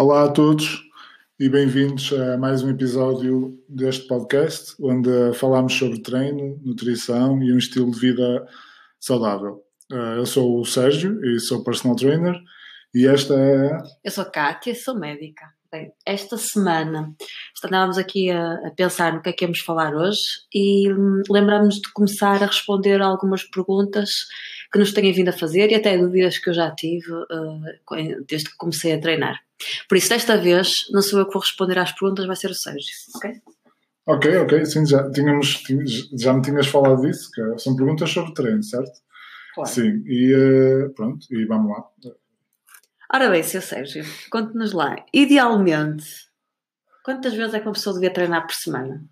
Olá a todos e bem-vindos a mais um episódio deste podcast, onde falamos sobre treino, nutrição e um estilo de vida saudável. Eh, eu sou o Sérgio e sou personal trainer e esta é. Eu sou a Kátia, sou médica. Bem, esta semana estávamos aqui a, a, pensar no que é que íamos falar hoje e hum, lembramos de começar a responder algumas perguntas que nos têm vindo a fazer e até dúvidas que eu já tive uh, desde que comecei a treinar. Por isso, desta vez, não sou eu que vou responder às perguntas, vai ser o Sérgio, ok? Ok, ok, sim, já, tínhamos, já me tinhas falado disso, que são perguntas sobre treino, certo? Claro. Sim, e uh, pronto, e vamos lá. Ora bem, Sr. Sérgio, conte-nos lá. Idealmente, quantas vezes é que uma pessoa devia treinar por semana?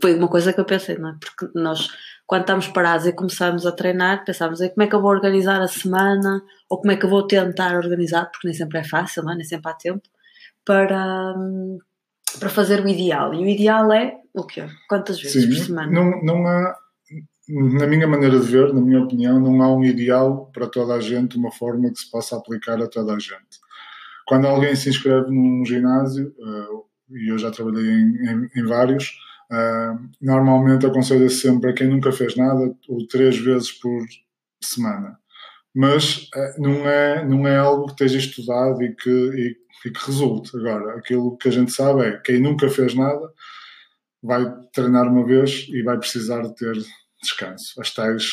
Foi uma coisa que eu pensei, não é? Porque nós, quando estamos parados e começamos a treinar, pensamos como é que eu vou organizar a semana ou como é que eu vou tentar organizar, porque nem sempre é fácil, não é? nem sempre há tempo, para, para fazer o ideal. E o ideal é o quê? Quantas vezes Sim, por semana? Não, não há na minha maneira de ver, na minha opinião, não há um ideal para toda a gente, uma forma que se possa aplicar a toda a gente. Quando alguém se inscreve num ginásio, uh, e eu já trabalhei em, em, em vários, uh, normalmente aconselho sempre a quem nunca fez nada, ou três vezes por semana. Mas uh, não, é, não é algo que esteja estudado e que, e, e que resulte. Agora, aquilo que a gente sabe é quem nunca fez nada vai treinar uma vez e vai precisar de ter descanso, as tais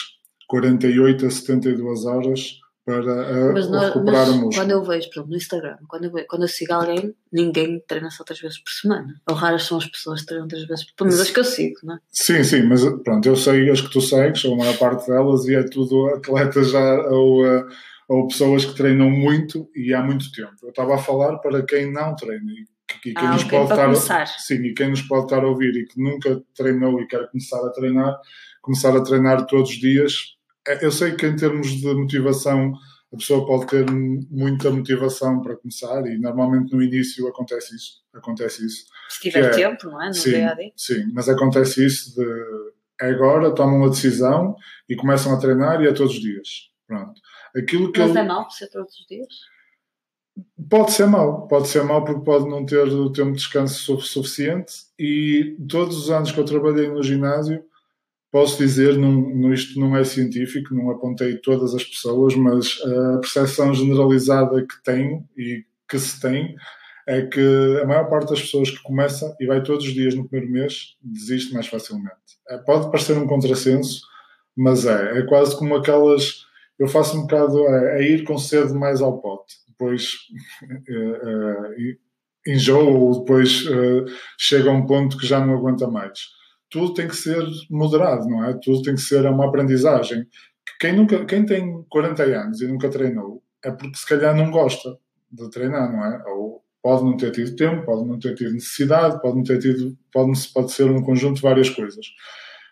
48 a 72 horas para uh, mas não, recuperar mas o músculo. Quando eu vejo, por exemplo, no Instagram, quando eu, vejo, quando eu sigo alguém, ninguém treina só três vezes por semana. Ou raras são as pessoas que treinam três vezes por semana, mas as que eu sigo, não é? Sim, sim, mas pronto, eu sei as que tu segues, ou a maior parte delas, e é tudo atletas já, ou, uh, ou pessoas que treinam muito e há muito tempo. Eu estava a falar para quem não treina e que, quem ah, nos okay, pode estar começar. sim, e quem nos pode estar a ouvir e que nunca treinou e quer começar a treinar, começar a treinar todos os dias. É, eu sei que em termos de motivação a pessoa pode ter muita motivação para começar e normalmente no início acontece isso. Acontece isso. Se tiver é, tempo, não é? No sim, sim, mas acontece isso de é agora tomam uma decisão e começam a treinar e é todos os dias. Pronto. Aquilo que mas eu... é mau ser todos os dias? Pode ser mau, pode ser mau porque pode não ter o tempo de descanso suficiente e todos os anos que eu trabalhei no ginásio posso dizer, não, isto não é científico, não apontei todas as pessoas, mas a percepção generalizada que tenho e que se tem é que a maior parte das pessoas que começa e vai todos os dias no primeiro mês desiste mais facilmente. É, pode parecer um contrassenso, mas é. É quase como aquelas. Eu faço um bocado. É, é ir com sede mais ao pote. Depois enjoa ou depois é, chega a um ponto que já não aguenta mais tudo tem que ser moderado, não é? Tudo tem que ser uma aprendizagem. Quem, nunca, quem tem 40 anos e nunca treinou é porque se calhar não gosta de treinar, não é? Ou pode não ter tido tempo, pode não ter tido necessidade, pode não ter tido, pode, pode ser um conjunto de várias coisas.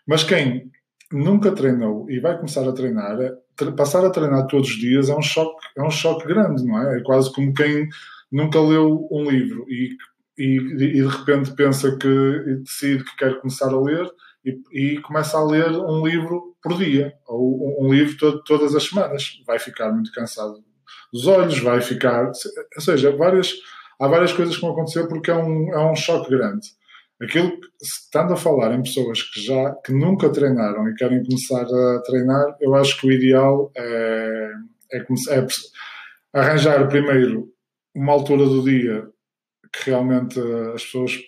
Mas quem nunca treinou e vai começar a treinar, é, passar a treinar todos os dias é um choque, é um choque grande, não é? É quase como quem nunca leu um livro e e, e, de repente pensa que decide que quer começar a ler e, e começa a ler um livro por dia ou um, um livro todas as semanas. Vai ficar muito cansado dos olhos vai ficar ou seja várias há várias coisas que vão acontecer porque é um, é um choque grande. Aquilo que, estando a falar em pessoas que já que nunca treinaram e querem começar a treinar eu acho que o ideal é, é, é arranjar primeiro uma altura do dia que realmente as pessoas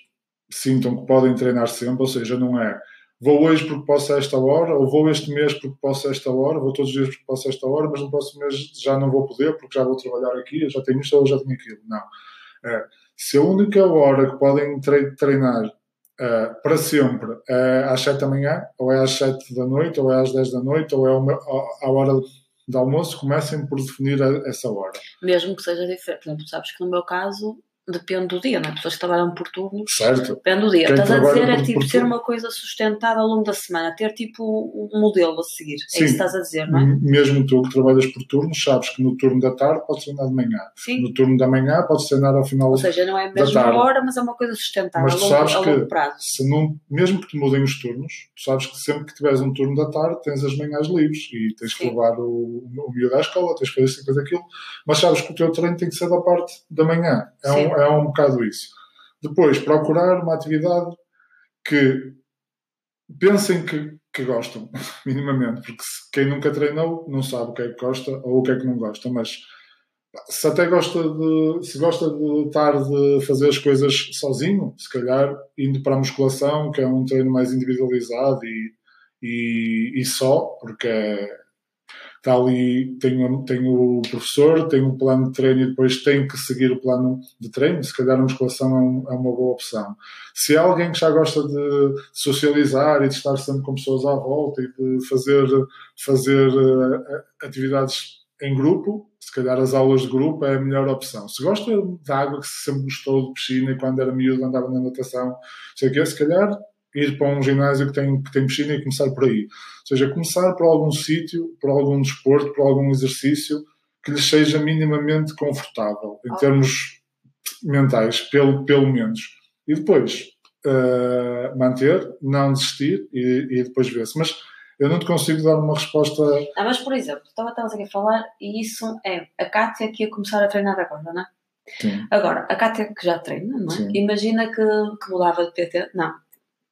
sintam que podem treinar sempre, ou seja, não é vou hoje porque posso a esta hora, ou vou este mês porque posso a esta hora, vou todos os dias porque posso a esta hora, mas no próximo mês já não vou poder porque já vou trabalhar aqui, já tenho isto ou já tenho aquilo. Não. É, se a única hora que podem treinar é, para sempre é às 7 da manhã, ou é às 7 da noite, ou é às 10 da noite, ou é a hora de almoço, comecem por definir essa hora. Mesmo que seja diferente. Por exemplo, sabes que no meu caso depende do dia, não é? Pessoas que trabalham por turnos. Certo. Depende do dia. Quem Estás a dizer é tipo ser uma coisa sustentada ao longo da semana, ter tipo um modelo a seguir. É Sim. isso que estás a dizer, não é? Mesmo tu que trabalhas por turnos, sabes que no turno da tarde podes treinar de manhã. Sim. No turno da manhã podes treinar ao final Ou seja, não é a da mesma tarde. hora, mas é uma coisa sustentável Mas a tu longo, sabes a que- longo prazo. se não, mesmo que te mudem os turnos, tu sabes que sempre que tiveres um turno da tarde tens as manhãs livres e tens que Sim. levar o, o miúdo à escola, tens que fazer isto e fazer aquilo, mas sabes que o teu treino tem que ser da parte da manhã. É, Sim. um, é um bocado isso. Depois, procurar uma atividade que pensem que, que gostam, minimamente, porque quem nunca treinou não sabe o que é que gosta ou o que é que não gosta, mas se até gosta de se gosta de estar de fazer as coisas sozinho, se calhar indo para a musculação, que é um treino mais individualizado e, e, e só, porque é- está ali, tem, o- tem o professor, tem um plano de treino e depois tem que seguir o plano de treino, se calhar a musculação é, um- é uma boa opção. Se é alguém que já gosta de socializar e de estar sempre com pessoas à volta e de fazer, fazer eh, atividades em grupo, se calhar as aulas de grupo é a melhor opção. Se gosta de água, que sempre gostou de piscina e quando era miúdo andava na natação, sei o quê, se calhar ir para um ginásio que tem, que tem piscina e começar por aí. Ou seja, começar por algum sítio, por algum desporto, por algum exercício que lhes seja minimamente confortável, em Ok. termos mentais, pelo, pelo menos. E depois, eh, manter, não desistir e, e depois ver-se. Mas eu não te consigo dar uma resposta. Ah, mas por exemplo, estava estavas aqui a falar e isso é a Kátia que ia começar a treinar agora, não é? Sim, Agora, a Kátia que já treina, não é? Sim. Imagina que, que mudava de PT. Não,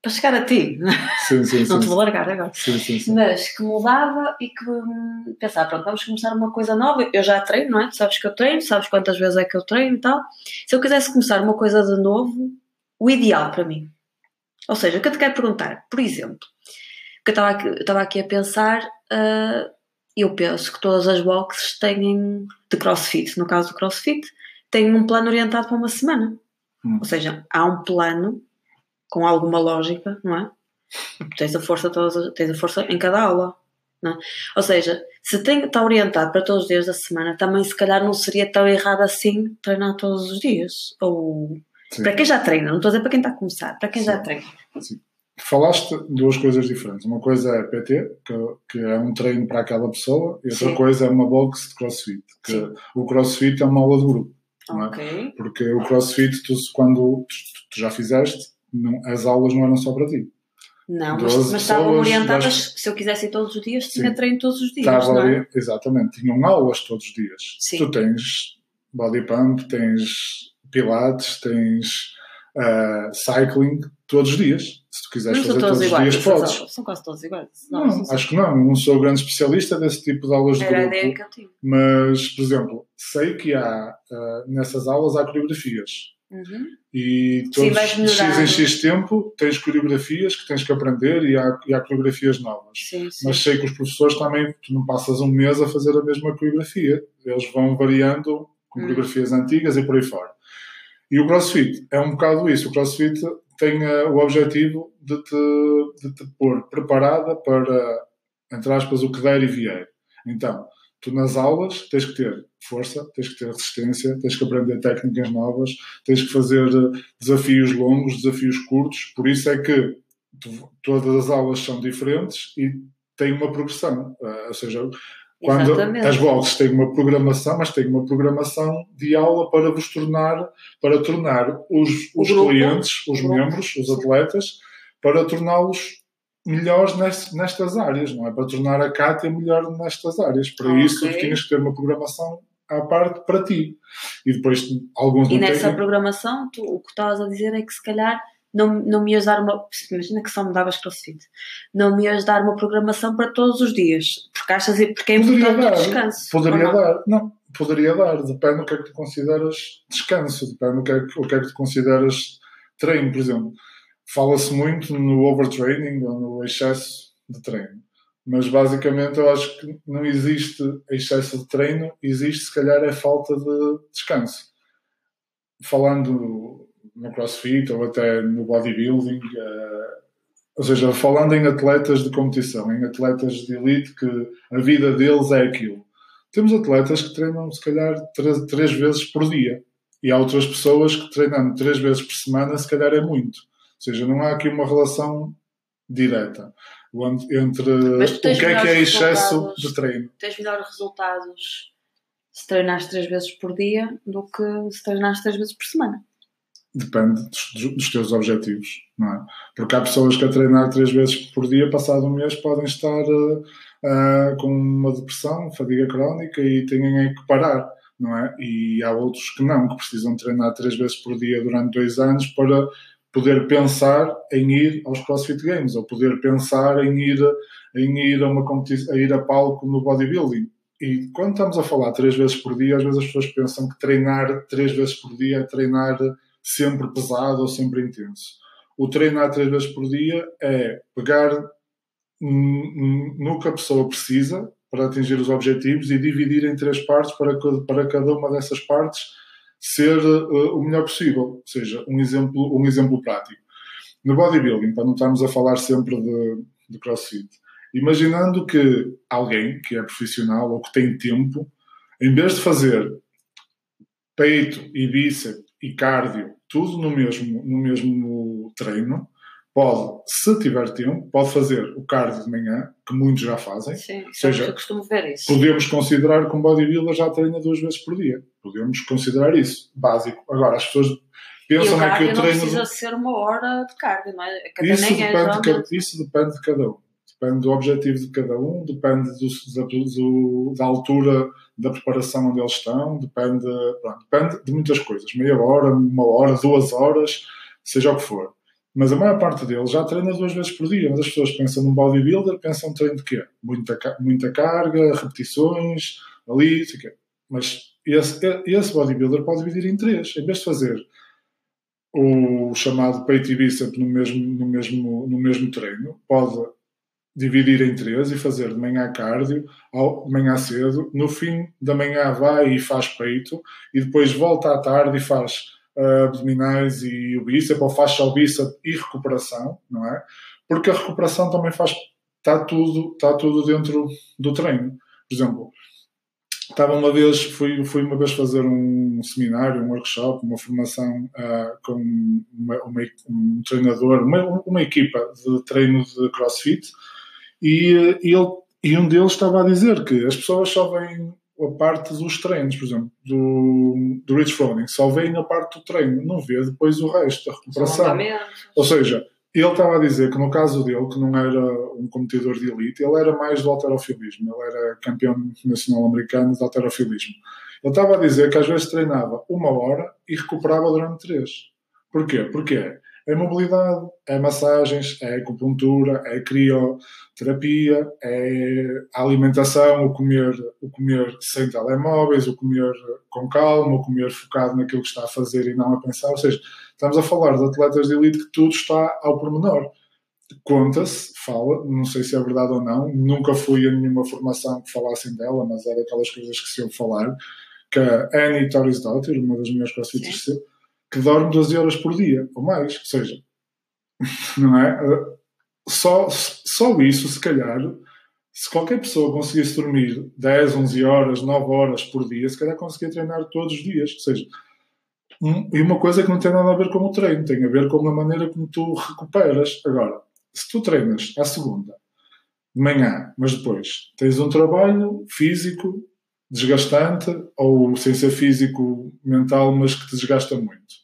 para chegar a ti, sim, sim. não te sim, vou largar agora. sim, sim, sim. Mas que mudava e que hum, pensava, pronto, vamos começar uma coisa nova. Eu já treino, não é? Tu sabes que eu treino, sabes quantas vezes é que eu treino e tal. Se eu quisesse começar uma coisa de novo, o ideal para mim. Ou seja, o que eu te quero perguntar, por exemplo, que eu estava aqui, eu estava aqui a pensar, ah, eu penso que todas as boxes têm, de crossfit, no caso do crossfit, têm um plano orientado para uma semana. Hum. Ou seja, há um plano com alguma lógica, não é? Tens a força, todas as- tens a força em cada aula. Não é? Ou seja, se tem, está orientado para todos os dias da semana, também se calhar não seria tão errado assim treinar todos os dias. Ou Sim. para quem já treina, não estou a dizer para quem está a começar, para quem já Sim. treina. Falaste duas coisas diferentes. Uma coisa é PT, que, que é um treino para aquela pessoa, e outra Sim. coisa é uma box de crossfit. Que Sim. o crossfit é uma aula de grupo. Não é? Ok. Porque o crossfit, tu, quando tu, tu já fizeste, não- as aulas não eram só para ti. Não, mas, mas estavam orientadas, dez- se eu quisesse ir todos os dias, tinha Sim. treino todos os dias, Estava não é? ali, exatamente, tinham aulas todos os dias. Sim. Tu tens body pump, tens pilates, tens ah, cycling todos os dias. Se tu quiseres fazer todos os iguais, dias, podes. São quase todos iguais. Não, Não, acho que não. Não sou grande especialista desse tipo de aulas de Era a grupo. ideia que eu tinha. Mas, por exemplo, sei que há ah, nessas aulas há coreografias. Uhum. E todos vais X em X tempo tens coreografias que tens que aprender e há, e há coreografias novas. Sim, sim. Mas sei que os professores também, tu não passas um mês a fazer a mesma coreografia. Eles vão variando com Hum. coreografias antigas e por aí fora. E o CrossFit é um bocado isso. O CrossFit tem eh, o objetivo de te, de te pôr preparada para, entre aspas, o que der e vier. Então, tu nas aulas tens que ter força, tens que ter resistência, tens que aprender técnicas novas, tens que fazer eh, desafios longos, desafios curtos. Por isso é que tu- todas as aulas são diferentes e têm uma progressão. Eh, ou seja, quando Exatamente. as boxes têm uma programação, mas têm uma programação de aula para vos tornar, para tornar os, os grupo, clientes, os grupo, membros, os atletas, para torná-los melhores nes- nestas áreas, não é? Para tornar a Cátia melhor nestas áreas. Para Ok. isso, tu tinhas que ter uma programação à parte para ti. E depois, alguns E nessa têm. programação, tu, o que estavas a dizer é que se calhar não, não me ias dar uma. Imagina que só me davas crossfit. Não me ias dar uma programação para todos os dias. Porque achas porque é Poderia importante o dar, descanso. Poderia não? dar, não, poderia dar, depende do que é que tu consideras descanso, depende do que é que, o que, é que tu consideras treino, por exemplo. Fala-se muito no overtraining ou no excesso de treino, mas basicamente eu acho que não existe excesso de treino, existe se calhar é falta de descanso. Falando no crossfit ou até no bodybuilding, eh, ou seja, falando em atletas de competição, em atletas de elite que a vida deles é aquilo. Temos atletas que treinam, se calhar, três, três vezes por dia. E há outras pessoas que treinando três vezes por semana, se calhar é muito. Ou seja, não há aqui uma relação direta entre o que é que é excesso de treino. Tens melhores resultados se treinares três vezes por dia do que se treinares três vezes por semana. Depende dos, dos teus objetivos, não é? Porque há pessoas que a treinar três vezes por dia, passado um mês, podem estar uh, uh, com uma depressão, fadiga crónica e têm que parar, não é? E há outros que não, que precisam treinar três vezes por dia durante dois anos para poder pensar em ir aos CrossFit Games ou poder pensar em ir, em ir a uma competição, a ir a palco no bodybuilding. E quando estamos a falar três vezes por dia, às vezes as pessoas pensam que treinar três vezes por dia é treinar sempre pesado ou sempre intenso. O treinar três vezes por dia é pegar no que a pessoa precisa para atingir os objetivos e dividir em três partes para, para cada uma dessas partes ser uh, o melhor possível. Ou seja, um exemplo, um exemplo prático. No bodybuilding, para não estarmos a falar sempre de, de crossfit, imaginando que alguém que é profissional ou que tem tempo, em vez de fazer peito e bíceps e cardio, tudo no mesmo, no mesmo treino, pode, se tiver tempo, pode fazer o cardio de manhã, que muitos já fazem. Sim, seja, eu costumo ver isso. Podemos considerar que um bodybuilder já treina duas vezes por dia. Podemos considerar isso, básico. Agora, as pessoas pensam é que o treino... não precisa ser uma hora de cardio, não é? Cada isso, depende é de cada, isso depende de cada um. Depende do objetivo de cada um, depende do, da, do, da altura da preparação onde eles estão, depende, pronto, depende de muitas coisas. Meia hora, uma hora, duas horas, seja o que for. Mas a maior parte deles já treina duas vezes por dia. Mas as pessoas pensam num bodybuilder, pensam treino de quê? Muita, muita carga, repetições, ali, sei quê. Mas esse, esse bodybuilder pode dividir em três. Em vez de fazer o chamado peito e bíceps no mesmo, no mesmo, no mesmo treino, pode dividir em três e fazer de manhã cardio, de manhã cedo, no fim da manhã vai e faz peito, e depois volta à tarde e faz uh, abdominais e o bíceps, ou faz só o bíceps e recuperação, não é? Porque a recuperação também faz, está tudo, está tudo dentro do treino. Por exemplo, estava uma vez, fui, fui uma vez fazer um seminário, um workshop, uma formação uh, com uma, uma, um treinador, uma, uma equipa de treino de CrossFit, e, e, ele, e um deles estava a dizer que as pessoas só vêm a parte dos treinos, por exemplo, do, do Rich Froning, só vem a parte do treino, não vê depois o resto, a recuperação. Ou seja, ele estava a dizer que no caso dele, que não era um competidor de elite, ele era mais do alterofilismo, ele era campeão nacional americano de alterofilismo. Ele estava a dizer que às vezes treinava uma hora e recuperava durante três. Porquê? Porque é mobilidade, é massagens, é acupuntura, é crioterapia, é alimentação, o comer, o comer sem telemóveis, o comer com calma, o comer focado naquilo que está a fazer e não a pensar. Ou seja, estamos a falar de atletas de elite que tudo está ao pormenor. Conta-se, fala, não sei se é verdade ou não, nunca fui a nenhuma formação que falassem dela, mas era aquelas coisas que se ouve falar, que a Annie Torresdottir, uma das minhas crossfitters, que dorme 12 horas por dia ou mais. Ou seja, não é? Só, só isso, se calhar, se qualquer pessoa conseguisse dormir 10, 11 horas, 9 horas por dia, se calhar conseguia treinar todos os dias. Ou seja, um, e uma coisa que não tem nada a ver com o treino, tem a ver com a maneira como tu recuperas. Agora, se tu treinas à segunda, de manhã, mas depois tens um trabalho físico desgastante ou sem ser físico mental, mas que te desgasta muito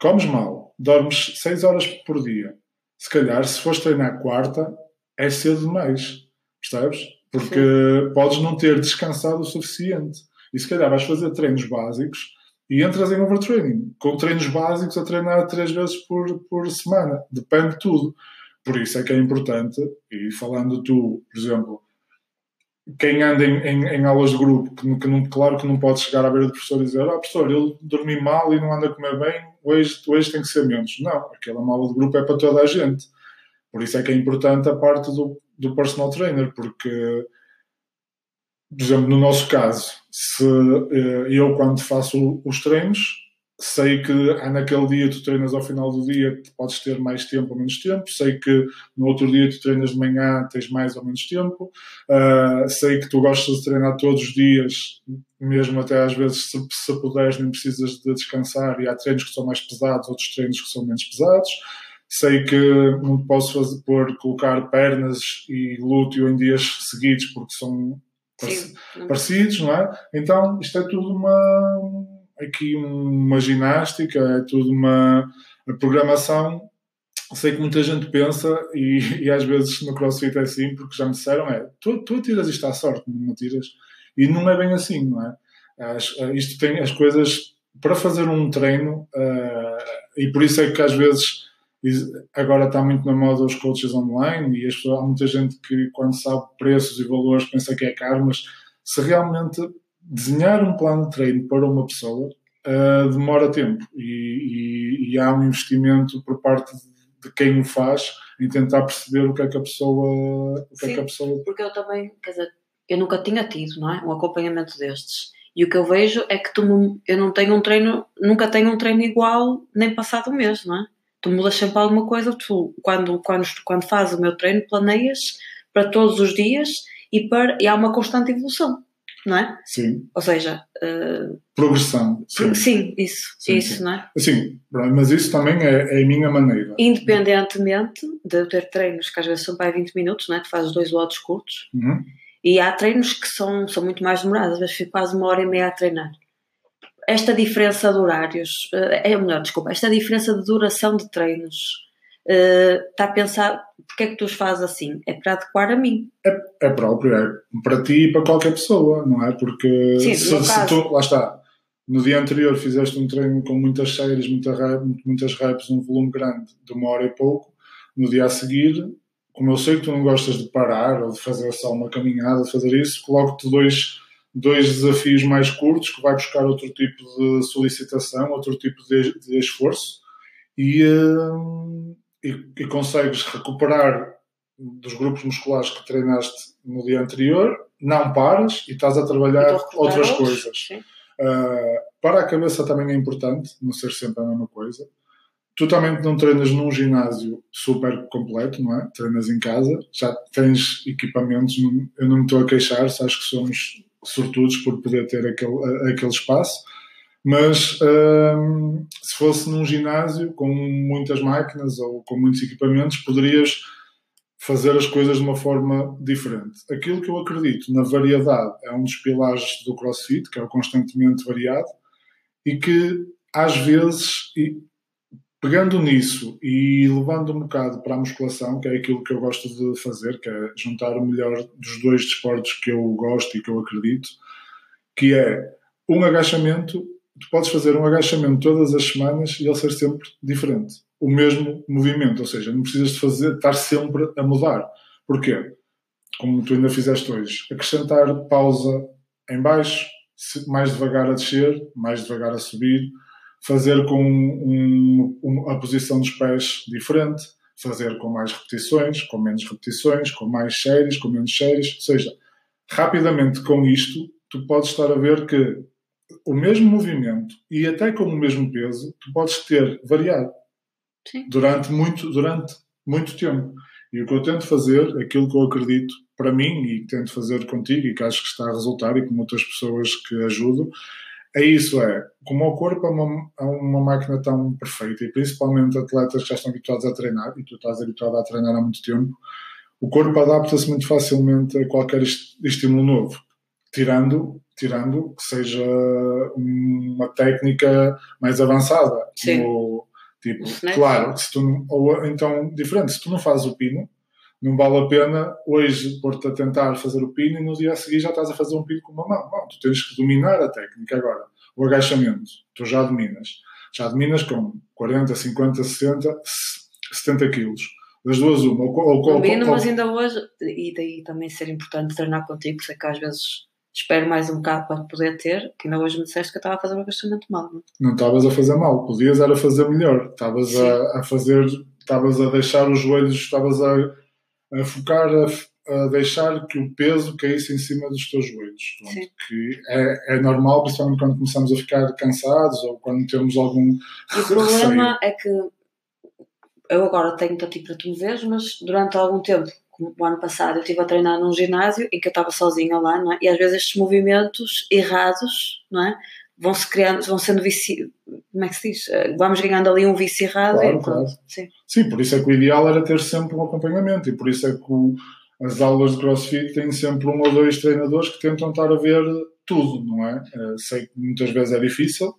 comes mal, dormes 6 horas por dia. Se calhar, se fores treinar quarta, é cedo demais. Percebes? Porque Sim. podes não ter descansado o suficiente. E se calhar vais fazer treinos básicos e entras em overtraining. Com treinos básicos a treinar três vezes por, por semana. Depende de tudo. Por isso é que é importante, e falando tu, por exemplo, quem anda em, em, em, aulas de grupo, que, que não, claro que não pode chegar à beira do professor e dizer ah, professor, ele dormi mal e não anda a comer bem, hoje, hoje tem que ser menos. Não, aquela aula de grupo é para toda a gente. Por isso é que é importante a parte do, do personal trainer, porque, por exemplo, no nosso caso, se eh, eu quando faço os treinos, sei que há naquele dia tu treinas ao final do dia, podes ter mais tempo ou menos tempo. Sei que no outro dia tu treinas de manhã, tens mais ou menos tempo. Uh, sei que tu gostas de treinar todos os dias, mesmo até às vezes, se, se puderes, nem precisas de descansar. E há treinos que são mais pesados, outros treinos que são menos pesados. Sei que não posso fazer, por colocar pernas e glúteo em dias seguidos porque são Sim, parecidos, não é? Então isto é tudo uma aqui uma ginástica, é tudo uma, uma programação. Sei que muita gente pensa, e, e, às vezes no CrossFit é assim, porque já me disseram: é, tu, tu tiras isto à sorte, não tiras. E não é bem assim, não é? As, isto tem as coisas para fazer um treino, uh, e por isso é que às vezes agora está muito na moda os coaches online e as pessoas, há muita gente que quando sabe preços e valores pensa que é caro, mas se realmente desenhar um plano de treino para uma pessoa uh, demora tempo. E, e, e, há um investimento por parte de quem o faz em tentar perceber o que é que a pessoa o que Sim, é que a pessoa porque eu também quer dizer eu nunca tinha tido não é um acompanhamento destes. E o que eu vejo é que tu, eu não tenho um treino nunca tenho um treino igual nem passado um mês não é? Tu mudas sempre alguma coisa tu quando quando quando fazes o meu treino planeias para todos os dias e para e há uma constante evolução não é? Sim. Ou seja, uh... progressão. Sim, sim isso, sim, isso, sim. não é? Sim, mas isso também é, é, a minha maneira. Independentemente de eu ter treinos que às vezes são para 20 minutos, não é? Tu fazes dois lotes curtos uhum. e há treinos que são, são muito mais demorados, às vezes fico quase uma hora e meia a treinar. Esta diferença de horários, uh, é melhor, desculpa, esta diferença de duração de treinos está a pensar porque é que tu os fazes assim? É para adequar a mim. É, é próprio, é para ti e para qualquer pessoa, não é? Porque Sim, se, se tu, lá está, no dia anterior fizeste um treino com muitas séries, muita rap, muitas reps, um volume grande de uma hora e pouco, no dia a seguir, como eu sei que tu não gostas de parar ou de fazer só uma caminhada, de fazer isso, coloco-te dois, dois desafios mais curtos que vai buscar outro tipo de solicitação, outro tipo de, de esforço e, hum, e, e, consegues recuperar dos grupos musculares que treinaste no dia anterior, não paras e estás a trabalhar outras coisas. Uh, para a cabeça também é importante, não ser sempre a mesma coisa. Tu também não treinas num ginásio super completo, não é? Treinas em casa, já tens equipamentos, eu não me estou a queixar, acho que somos sortudos por poder ter aquele, aquele espaço mas hum, se fosse num ginásio com muitas máquinas ou com muitos equipamentos, poderias fazer as coisas de uma forma diferente. Aquilo que eu acredito na variedade é um dos pilares do CrossFit, que é o constantemente variado, e que às vezes, pegando nisso e levando um bocado para a musculação, que é aquilo que eu gosto de fazer, que é juntar o melhor dos dois desportos que eu gosto e que eu acredito, que é um agachamento tu podes fazer um agachamento todas as semanas e ele ser sempre diferente. O mesmo movimento, ou seja, não precisas de fazer, estar sempre a mudar. Porquê? Como tu ainda fizeste hoje, acrescentar pausa em baixo, mais devagar a descer, mais devagar a subir, fazer com um, um, a posição dos pés diferente, fazer com mais repetições, com menos repetições, com mais séries, com menos séries, ou seja, rapidamente com isto, tu podes estar a ver que o mesmo movimento e até com o mesmo peso, tu podes ter variado Sim. durante muito, durante muito tempo. E o que eu tento fazer, aquilo que eu acredito para mim e que tento fazer contigo e que acho que está a resultar e com outras pessoas que ajudam, é isso, é, como o corpo é uma, é uma máquina tão perfeita e principalmente atletas que já estão habituados a treinar e tu estás habituado a treinar há muito tempo, o corpo adapta-se muito facilmente a qualquer estímulo novo, tirando tirando que seja uma técnica mais avançada. Sim. Como, tipo, claro, se tu, ou então, diferente, se tu não fazes o pino, não vale a pena hoje pôr-te a tentar fazer o pino e no dia a seguir já estás a fazer um pino com uma mão. Não, tu tens que dominar a técnica agora. O agachamento, tu já dominas. Já dominas com 40, 50, 60, 70 quilos. Das duas, uma. Ou, ou, Domino, ou, mas ainda hoje, e daí também ser importante treinar contigo, sei que às vezes espero mais um bocado para poder ter, que ainda hoje me disseste que eu estava a fazer um agachamento mal. Não estavas a fazer mal, podias era fazer melhor. Estavas a, a, fazer, estavas a deixar os joelhos, estavas a, a focar, a, a deixar que o peso caísse em cima dos teus joelhos. Pronto, que é, é, normal, principalmente quando começamos a ficar cansados ou quando temos algum. E o problema é que eu agora tenho para ti para tu ver, mas durante algum tempo, o ano passado, eu estive a treinar num ginásio em que eu estava sozinha lá, não é? E às vezes estes movimentos errados, não é? Vão se criando, vão sendo vici... como é que se diz? Eh, vamos ganhando ali um vício errado. Claro, e, claro. Sim. sim, por isso é que o ideal era ter sempre um acompanhamento e por isso é que o as aulas de CrossFit têm sempre um ou dois treinadores que tentam estar a ver tudo, não é? Uh, sei que muitas vezes é difícil,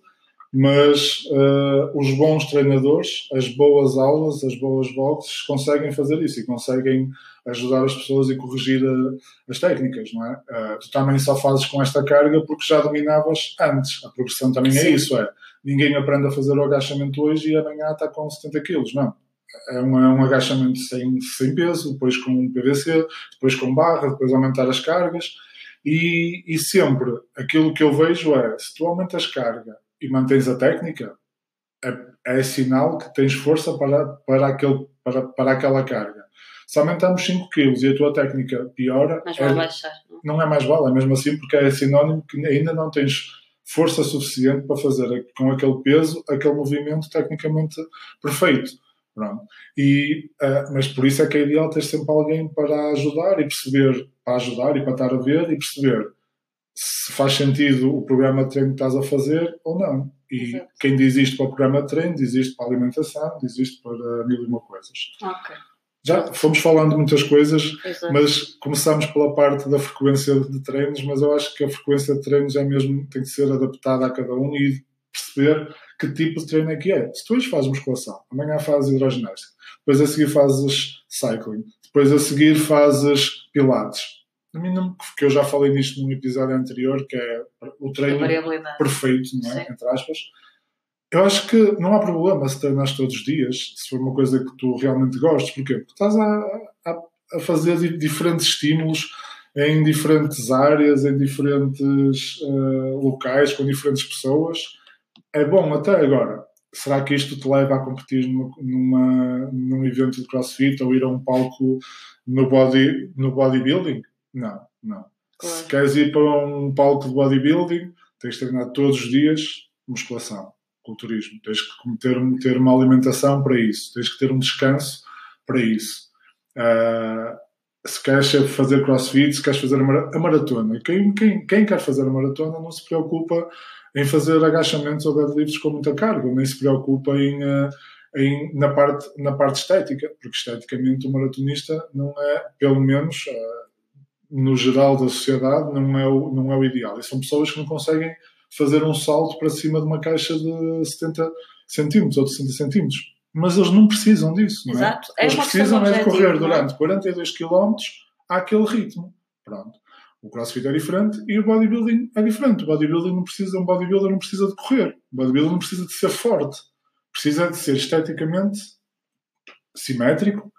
mas uh, os bons treinadores, as boas aulas, as boas boxes conseguem fazer isso e conseguem ajudar as pessoas e corrigir uh, as técnicas, não é? Uh, tu também só fazes com esta carga porque já dominavas antes. A progressão também é Sim. é isso, é. Ninguém aprende a fazer o agachamento hoje e amanhã está com 70 quilos, não é um, é um agachamento sem, sem peso, depois com um PVC, depois com barra, depois aumentar as cargas. E, e sempre aquilo que eu vejo é: se tu aumentas carga e mantens a técnica, é, é sinal que tens força para, para, aquele, para, para aquela carga. Se aumentamos 5 kg e a tua técnica piora, Mas é, baixar, não? não é mais vale, é mesmo assim porque é sinónimo que ainda não tens força suficiente para fazer com aquele peso aquele movimento tecnicamente perfeito. Pronto. E, uh, mas por isso é que é ideal ter sempre alguém para ajudar e perceber, para ajudar e para estar a ver e perceber se faz sentido o programa de treino que estás a fazer ou não. E Exato. quem diz isto para o programa de treino, diz isto para a alimentação, diz isto para mil e uma coisas. Ok. Já fomos falando muitas coisas, Exato. mas começamos pela parte da frequência de treinos, mas eu acho que a frequência de treinos é mesmo, tem que ser adaptada a cada um e perceber que tipo de treino é que é. Se tu hoje fazes musculação, amanhã fazes hidroginástica, depois a seguir fazes cycling, depois a seguir fazes pilates. Porque eu já falei nisto num episódio anterior, que é o treino perfeito, não é? Entre aspas. Eu acho que não há problema se treinas todos os dias, se for uma coisa que tu realmente gostes. Porquê? Porque estás a, a, a fazer diferentes estímulos em diferentes áreas, em diferentes uh, locais, com diferentes pessoas é bom até agora. Será que isto te leva a competir numa, numa, num evento de crossfit ou ir a um palco no, body, no bodybuilding? Não, não. Claro. Se queres ir para um palco de bodybuilding, tens de treinar todos os dias musculação, culturismo. Tens que ter, ter uma alimentação para isso. Tens que ter um descanso para isso. Uh, se queres fazer crossfit, se queres fazer a maratona. Quem, quem, quem quer fazer a maratona não se preocupa em fazer agachamentos ou deadlifts com muita carga, nem se preocupa em, eh, em, na, parte, na parte estética, porque esteticamente o maratonista não é, pelo menos eh, no geral da sociedade, não é o, não é o ideal. E são pessoas que não conseguem fazer um salto para cima de uma caixa de 70 centímetros ou de 60 centímetros. Mas eles não precisam disso, não é? Exato. É eles precisam é de correr durante 42 km àquele ritmo. Pronto. O crossfit é diferente e o bodybuilding é diferente. O bodybuilding não precisa, um bodybuilder não precisa de correr. O bodybuilder não precisa de ser forte. Precisa de ser esteticamente simétrico,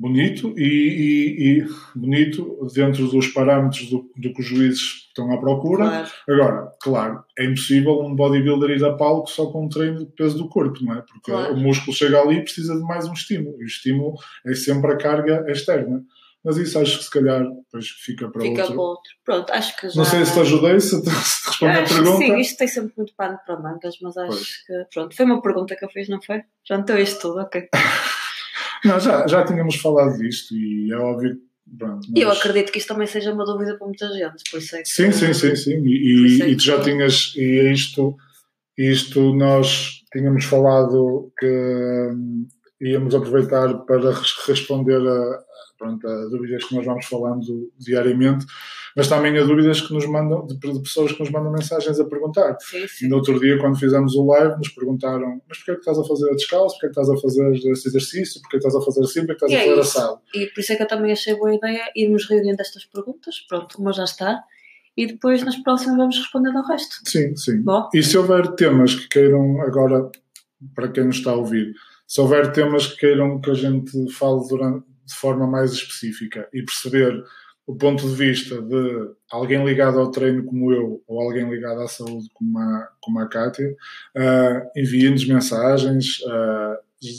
bonito e, e, e bonito dentro dos parâmetros do, do, que os juízes estão à procura. Claro. Agora, claro, é impossível um bodybuilder ir a palco só com um treino de peso do corpo, não é? Porque claro. o músculo chega ali e precisa de mais um estímulo. E o estímulo é sempre a carga externa. Mas isso acho que se calhar depois fica para fica outro. Fica para outro. Pronto, acho que já... Não sei se te ajudei, se te, se te respondi a pergunta. sim, isto tem sempre muito pano para mangas, mas acho pois. que... Pronto, foi uma pergunta que eu fiz, não foi? Já não isto tudo, ok. não, já, já tínhamos falado disto e é óbvio Pronto, mas... Eu acredito que isto também seja uma dúvida para muita gente, por isso é que... Sim, sim, sim, sim. E, e, é tu já tinhas, e é isto, isto nós tínhamos falado que hum, íamos aproveitar para responder a, pronto, a dúvidas que nós vamos falando diariamente, mas também a dúvidas que nos mandam, de, de pessoas que nos mandam mensagens a perguntar. Sim, sim. E no outro dia, quando fizemos o live, nos perguntaram: Mas porquê é que estás a fazer a descalço? Porquê é que estás a fazer esse exercício? Porquê é que estás a fazer assim? Porquê é que estás e a fazer é assado? E por isso é que eu também achei boa ideia irmos reunindo estas perguntas, pronto, como já está. E depois nas próximas vamos responder ao resto. Sim, sim. Bom. E se houver temas que queiram agora, para quem nos está a ouvir, se houver temas que queiram que a gente fale durante, de forma mais específica e perceber o ponto de vista de alguém ligado ao treino como eu ou alguém ligado à saúde como a, como a Kátia, uh, enviem-nos mensagens, uh,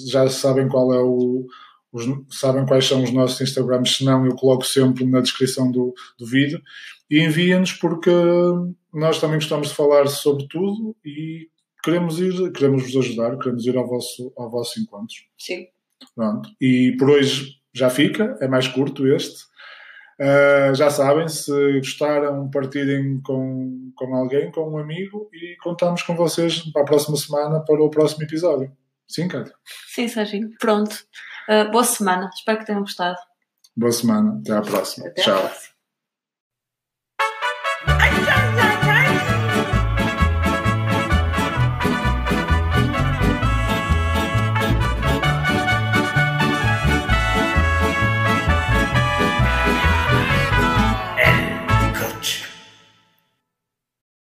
já sabem qual é o, os, sabem quais são os nossos Instagrams, se não, eu coloco sempre na descrição do, do vídeo. E enviem-nos porque nós também gostamos de falar sobre tudo e queremos ir, queremos vos ajudar, queremos ir ao vosso, ao vosso encontro. Sim. Pronto. E por hoje já fica, é mais curto este. Uh, já sabem, se gostaram, partilhem com, com alguém, com um amigo e contamos com vocês para a próxima semana para o próximo episódio. Sim, Cátia? Sim, Serginho. Pronto. Uh, boa semana. Espero que tenham gostado. Boa semana. Até à próxima. Até Tchau. À próxima.